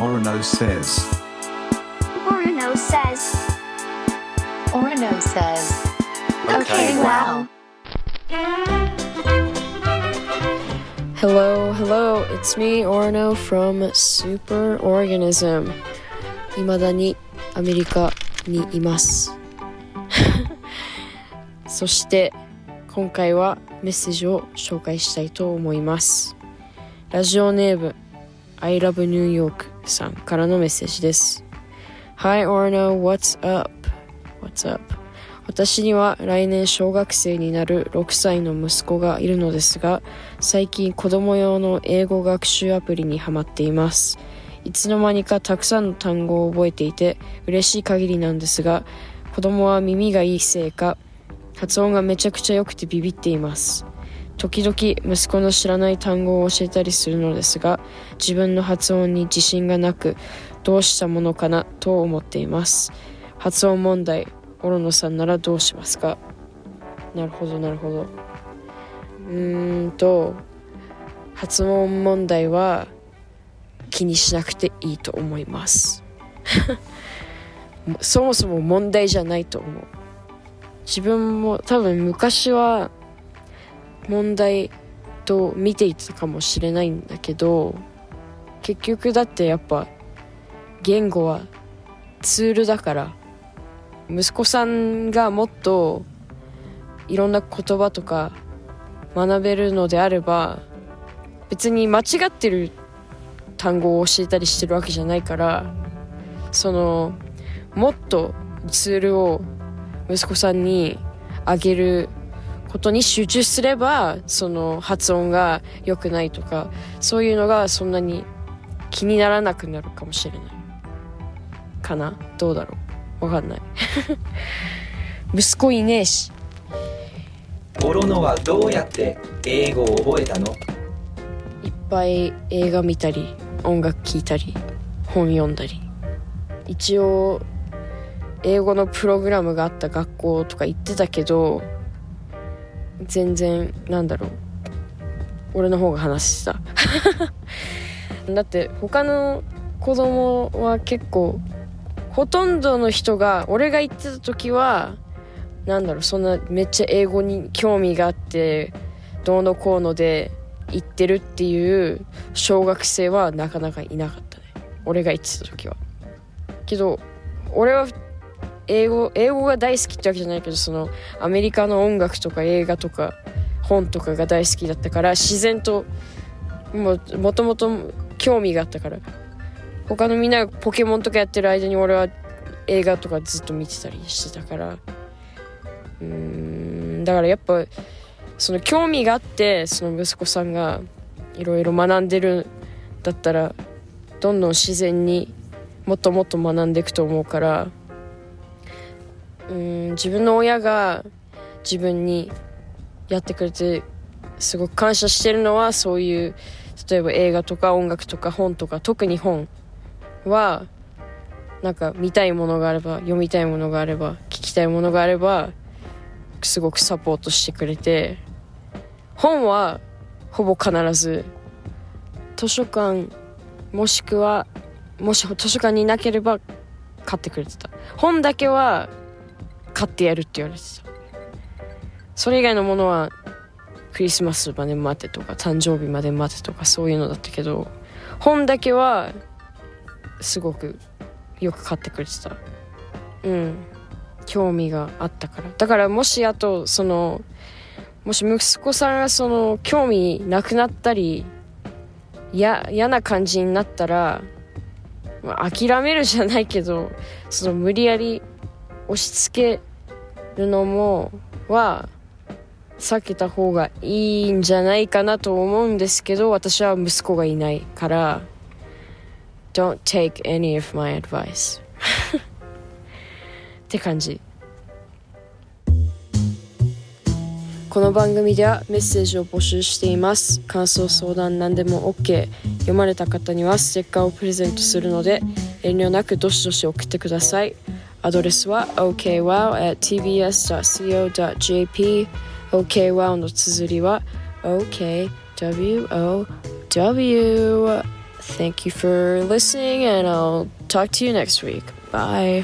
Orono says. Orono says. Orono says. Okay, wow. Hello, hello, it's me, Orno from Super Organism. 未だにアメリカにいます。そして、今回はメッセージを紹介したいと思います。ラジオネーム I love New York さんからのメッセージです。Hi Orno, what's up? What's up? 私には来年小学生になる6歳の息子がいるのですが最近子供用の英語学習アプリにハマっていますいつの間にかたくさんの単語を覚えていて嬉しい限りなんですが子供は耳がいいせいか発音がめちゃくちゃ良くてビビっています時々息子の知らない単語を教えたりするのですが自分の発音に自信がなくどうしたものかなと思っています。発音問題オロノさんならどうしますか？なるほどなるほど。うーんと発音問題は気にしなくていいと思います。そもそも問題じゃないと思う。自分も多分昔は問題と見ていたかもしれないんだけど結局だってやっぱ言語はツールだから息子さんがもっといろんな言葉とか学べるのであれば別に間違ってる単語を教えたりしてるわけじゃないからそのもっとツールを息子さんにあげることに集中すればその発音が良くないとかそういうのがそんなに気にならなくなるかもしれない。かな？どうだろう？わかんない。息子いねえし。オロノはどうやって英語を覚えたの？いっぱい映画見たり音楽聴いたり本読んだり。一応英語のプログラムがあった学校とか行ってたけど全然なんだろう。俺の方が話した。だって他の子供は結構ほとんどの人が俺が行ってた時はなんだろうそんなめっちゃ英語に興味があってどうのこうので行ってるっていう小学生はなかなかいなかったね。俺が行ってた時は。けど俺は英語英語が大好きってわけじゃないけどそのアメリカの音楽とか映画とか本とかが大好きだったから自然とももともと興味があったから他のみんながポケモンとかやってる間に俺は映画とかずっと見てたりしてたからうんだからやっぱその興味があってその息子さんがいろいろ学んでるんだったらどんどん自然にもっともっと学んでいくと思うからうん自分の親が自分にやってくれてすごく感謝してるのはそういう例えば映画とか音楽とか本とか特に本はなんか見たいものがあれば読みたいものがあれば聞きたいものがあればすごくサポートしてくれて本はほぼ必ず図書館もしくはもし図書館にいなければ買ってくれてた。本だけは買ってやるって言われてた。それ以外のものはクリスマスまで待てとか誕生日まで待てとかそういうのだったけど本だけはすごくよく買ってくれてた。うん。興味があったから。だからもしあとそのもし息子さんがその興味なくなったり嫌な感じになったら、まあ、諦めるじゃないけどその無理やり押し付けるのもは避けた方がいいんじゃないかなと思うんですけど私は息子がいないから Don't take any of my advice って感じ。この番組ではメッセージを募集しています。感想相談何でも OK 読まれた方にはステッカーをプレゼントするので遠慮なくどしどし送ってください。アドレスは okwow.tbs.co.jp okwow の綴りは okwow thank you for listening, and I'll talk to you next week. Bye.